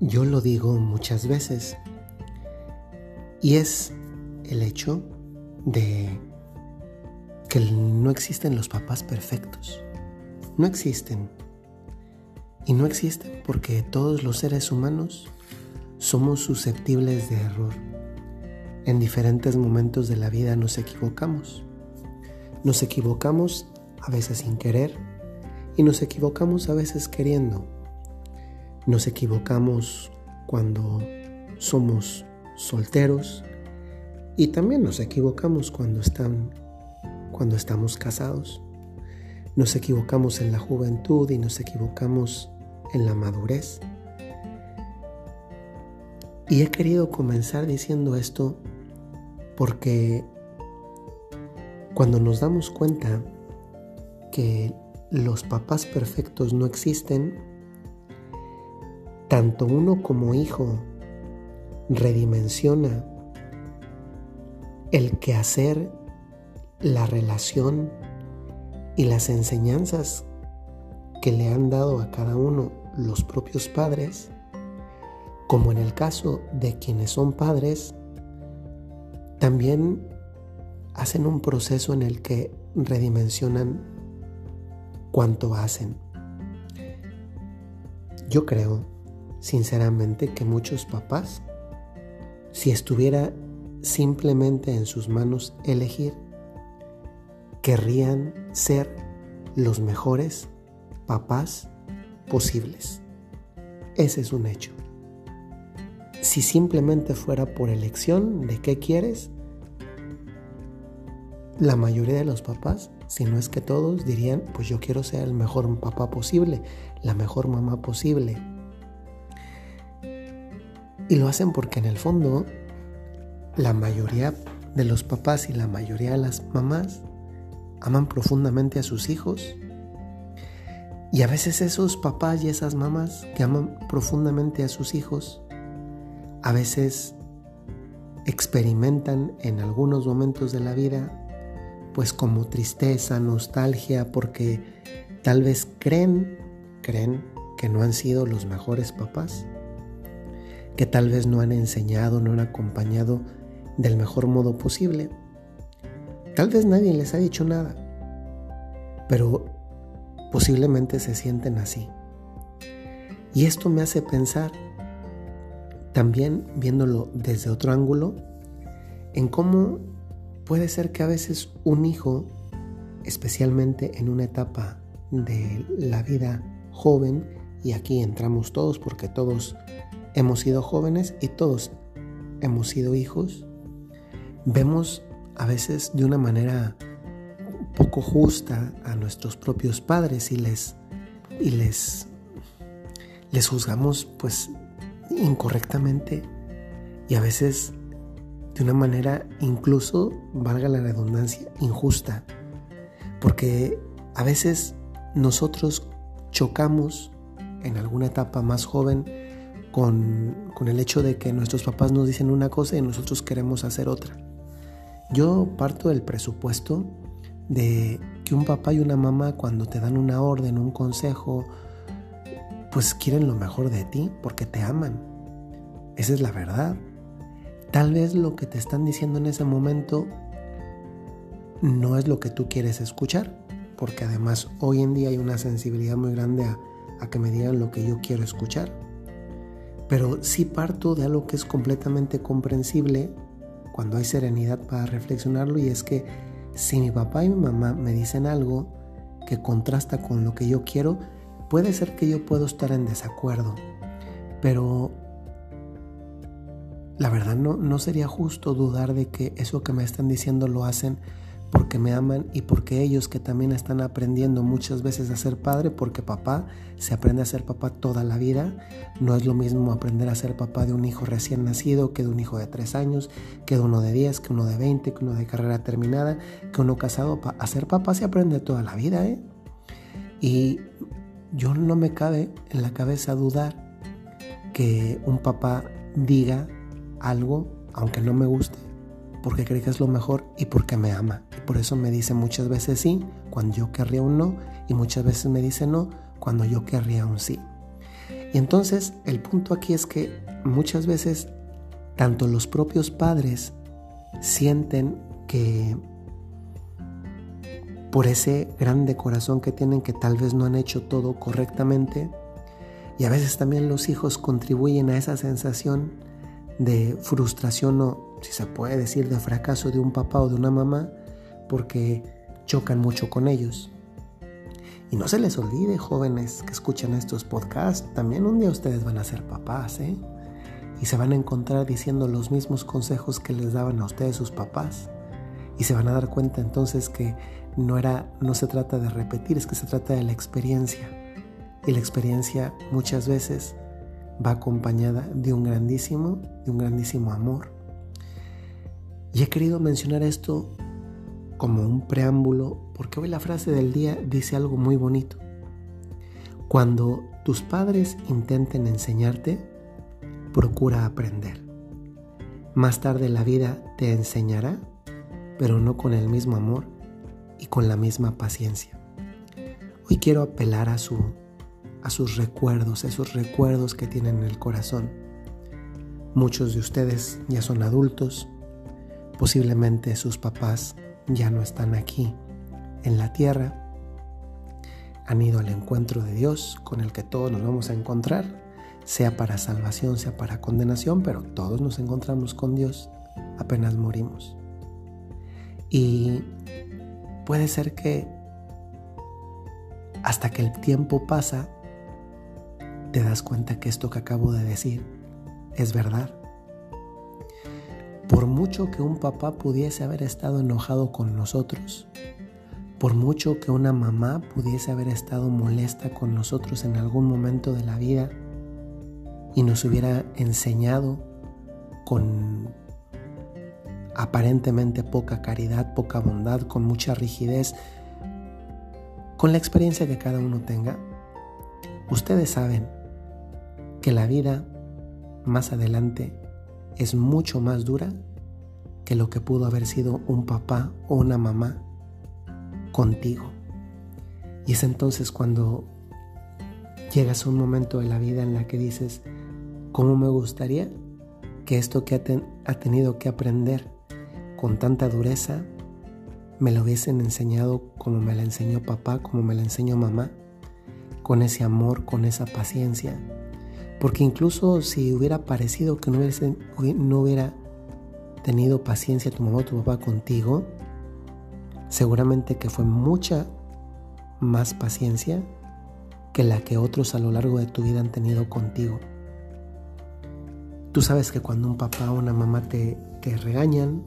yo lo digo muchas veces y es el hecho de que no existen los papás perfectos. No existen. Y no existen porque todos los seres humanos somos susceptibles de error. En diferentes momentos de la vida nos equivocamos. Nos equivocamos a veces sin querer y nos equivocamos a veces queriendo. Nos equivocamos cuando somos solteros y también nos equivocamos cuando, están, cuando estamos casados. Nos equivocamos en la juventud y nos equivocamos en la madurez. Y he querido comenzar diciendo esto porque cuando nos damos cuenta que los papás perfectos no existen, tanto uno como hijo redimensiona el quehacer, la relación y las enseñanzas que le han dado a cada uno los propios padres, como en el caso de quienes son padres, también hacen un proceso en el que redimensionan cuánto hacen. Yo creo, sinceramente, que muchos papás, si estuviera simplemente en sus manos elegir, querrían ser los mejores papás posibles. Ese es un hecho. Si simplemente fuera por elección de qué quieres, la mayoría de los papás, si no es que todos, dirían, pues yo quiero ser el mejor papá posible, la mejor mamá posible. Y lo hacen porque en el fondo la mayoría de los papás y la mayoría de las mamás aman profundamente a sus hijos. Y a veces esos papás y esas mamás que aman profundamente a sus hijos, a veces experimentan en algunos momentos de la vida, pues como tristeza, nostalgia, porque tal vez creen, creen que no han sido los mejores papás, que tal vez no han enseñado, no han acompañado del mejor modo posible. Tal vez nadie les ha dicho nada, pero posiblemente se sienten así. Y esto me hace pensar, también viéndolo desde otro ángulo, en cómo puede ser que a veces un hijo, especialmente en una etapa de la vida joven, y aquí entramos todos porque todos hemos sido jóvenes y todos hemos sido hijos, vemos a veces de una manera poco justa a nuestros propios padres y les y les les juzgamos pues incorrectamente. Y a veces de una manera incluso valga la redundancia injusta. Porque a veces nosotros chocamos en alguna etapa más joven con, el hecho de que nuestros papás nos dicen una cosa y nosotros queremos hacer otra. Yo parto del presupuesto de que un papá y una mamá cuando te dan una orden, un consejo, pues quieren lo mejor de ti porque te aman. Esa es la verdad. Tal vez lo que te están diciendo en ese momento no es lo que tú quieres escuchar, porque además hoy en día hay una sensibilidad muy grande a que me digan lo que yo quiero escuchar. Pero sí parto de algo que es completamente comprensible cuando hay serenidad para reflexionarlo y es que si mi papá y mi mamá me dicen algo que contrasta con lo que yo quiero, puede ser que yo puedo estar en desacuerdo, pero la verdad no, no sería justo dudar de que eso que me están diciendo lo hacen porque me aman y porque ellos que también están aprendiendo muchas veces a ser padre, porque papá se aprende a ser papá toda la vida, no es lo mismo aprender a ser papá de un hijo recién nacido que de un hijo de 3 años, que de uno de 10, que uno de 20, que uno de carrera terminada, que uno casado. A ser papá se aprende toda la vida, ¿eh? Y yo no me cabe en la cabeza dudar que un papá diga algo, aunque no me guste, porque cree que es lo mejor y porque me ama. Y por eso me dice muchas veces sí cuando yo querría un no y muchas veces me dice no cuando yo querría un sí. Y entonces el punto aquí es que muchas veces tanto los propios padres sienten que por ese grande corazón que tienen que tal vez no han hecho todo correctamente y a veces también los hijos contribuyen a esa sensación de frustración o si se puede decir de fracaso de un papá o de una mamá porque chocan mucho con ellos. Y no se les olvide, jóvenes que escuchan estos podcasts, también un día ustedes van a ser papás, ¿eh? Y se van a encontrar diciendo los mismos consejos que les daban a ustedes sus papás. Y se van a dar cuenta entonces que no era no se trata de repetir, es que se trata de la experiencia. Y la experiencia muchas veces va acompañada de un grandísimo, de un grandísimo amor. Y he querido mencionar esto como un preámbulo porque hoy la frase del día dice algo muy bonito. Cuando tus padres intenten enseñarte, procura aprender. Más tarde la vida te enseñará, pero no con el mismo amor y con la misma paciencia. Hoy quiero apelar a, su, a sus recuerdos, esos recuerdos que tienen en el corazón. Muchos de ustedes ya son adultos, posiblemente sus papás ya no están aquí en la tierra, han ido al encuentro de Dios con el que todos nos vamos a encontrar, sea para salvación, sea para condenación, pero todos nos encontramos con Dios apenas morimos. Y puede ser que hasta que el tiempo pasa, te das cuenta que esto que acabo de decir es verdad. Por mucho que un papá pudiese haber estado enojado con nosotros, por mucho que una mamá pudiese haber estado molesta con nosotros en algún momento de la vida y nos hubiera enseñado con aparentemente poca caridad, poca bondad, con mucha rigidez, con la experiencia que cada uno tenga, ustedes saben que la vida más adelante es mucho más dura que lo que pudo haber sido un papá o una mamá contigo. Y es entonces cuando llegas a un momento de la vida en la que dices, ¿cómo me gustaría que esto que ha, tenido que aprender con tanta dureza me lo hubiesen enseñado como me la enseñó papá, como me la enseñó mamá, con ese amor, con esa paciencia, porque incluso si hubiera parecido que no, hubiera tenido paciencia tu mamá o tu papá contigo, seguramente que fue mucha más paciencia que la que otros a lo largo de tu vida han tenido contigo. Tú sabes que cuando un papá o una mamá te, te regañan,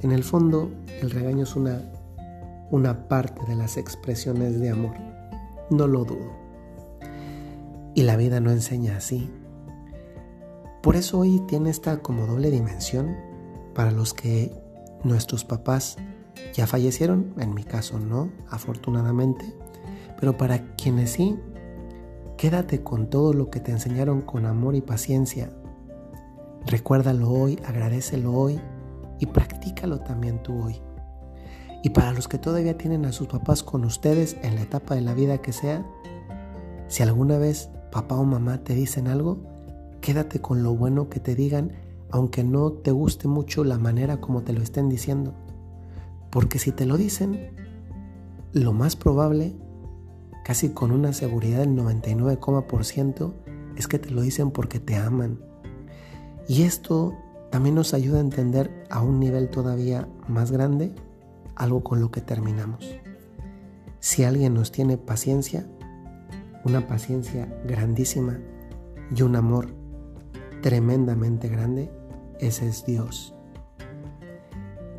en el fondo el regaño es una, una parte de las expresiones de amor. No lo dudo. Y la vida no enseña así. Por eso hoy tiene esta como doble dimensión para los que nuestros papás ya fallecieron, en mi caso no, afortunadamente, pero para quienes sí, quédate con todo lo que te enseñaron con amor y paciencia. Recuérdalo hoy, agradecelo hoy y practícalo también tú hoy. Y para los que todavía tienen a sus papás con ustedes en la etapa de la vida que sea, si alguna vez papá o mamá te dicen algo, quédate con lo bueno que te digan, aunque no te guste mucho la manera como te lo estén diciendo. Porque si te lo dicen, lo más probable, casi con una seguridad del 99,% es que te lo dicen porque te aman. Y esto también nos ayuda a entender a un nivel todavía más grande algo con lo que terminamos. Si alguien nos tiene paciencia, una paciencia grandísima y un amor tremendamente grande, ese es Dios.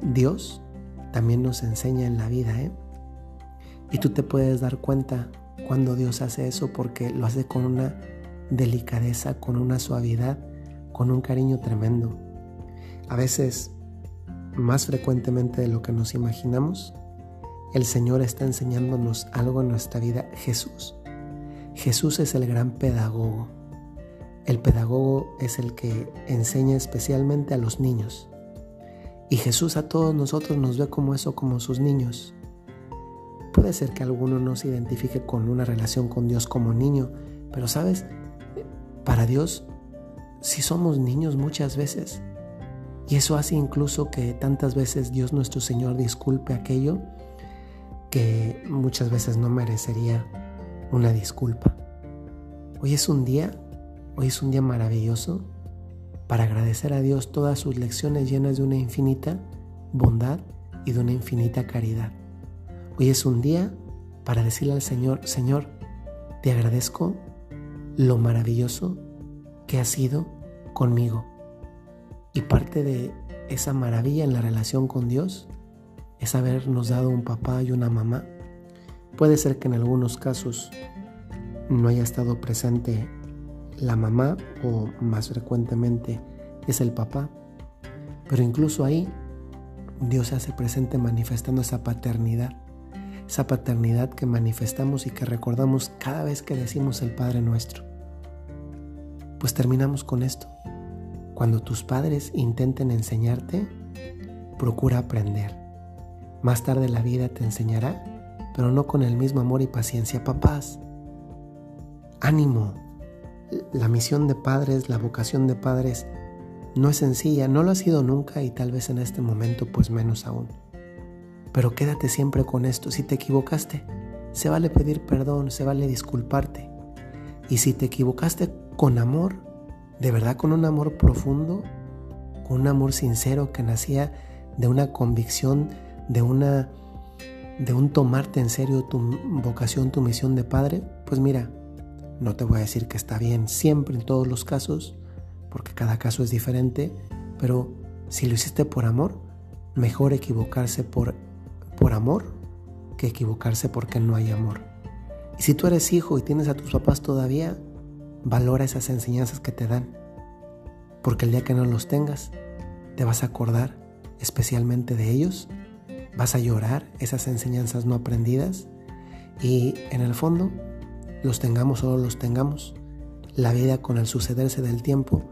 Dios también nos enseña en la vida, ¿eh? Y tú te puedes dar cuenta cuando Dios hace eso porque lo hace con una delicadeza, con una suavidad, con un cariño tremendo. A veces, más frecuentemente de lo que nos imaginamos, el Señor está enseñándonos algo en nuestra vida. Jesús Jesús es el gran pedagogo. El pedagogo es el que enseña especialmente a los niños. Y Jesús a todos nosotros nos ve como eso, como sus niños. Puede ser que alguno no se identifique con una relación con Dios como niño, pero sabes, para Dios si somos niños muchas veces. Y eso hace incluso que tantas veces Dios nuestro Señor disculpe aquello que muchas veces no merecería una disculpa. Hoy es un día, hoy es un día maravilloso para agradecer a Dios todas sus lecciones llenas de una infinita bondad y de una infinita caridad. Hoy es un día para decirle al Señor, Señor, te agradezco lo maravilloso que has sido conmigo. Y parte de esa maravilla en la relación con Dios es habernos dado un papá y una mamá. Puede ser que en algunos casos no haya estado presente la mamá o más frecuentemente es el papá, pero incluso ahí Dios se hace presente manifestando esa paternidad, esa paternidad que manifestamos y que recordamos cada vez que decimos el Padre nuestro. Pues terminamos con esto. Cuando tus padres intenten enseñarte, procura aprender. Más tarde la vida te enseñará, pero no con el mismo amor y paciencia. Papás, ánimo. La misión de padres, la vocación de padres no es sencilla, no lo ha sido nunca y tal vez en este momento pues menos aún. Pero quédate siempre con esto. Si te equivocaste, se vale pedir perdón, se vale disculparte. Y si te equivocaste con amor, de verdad con un amor profundo, con un amor sincero que nacía de una convicción, de una de un tomarte en serio tu vocación, tu misión de padre, pues mira, no te voy a decir que está bien siempre en todos los casos, porque cada caso es diferente, pero si lo hiciste por amor, mejor equivocarse por, por amor que equivocarse porque no hay amor. Y si tú eres hijo y tienes a tus papás todavía, valora esas enseñanzas que te dan, porque el día que no los tengas, te vas a acordar especialmente de ellos, vas a llorar esas enseñanzas no aprendidas y en el fondo, los tengamos o no los tengamos, la vida con el sucederse del tiempo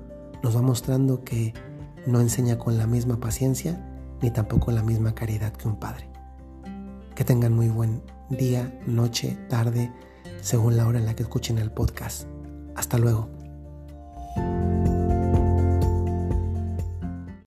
nos va mostrando que no enseña con la misma paciencia ni tampoco la misma caridad que un padre. Que tengan muy buen día, noche, tarde, según la hora en la que escuchen el podcast. Hasta luego.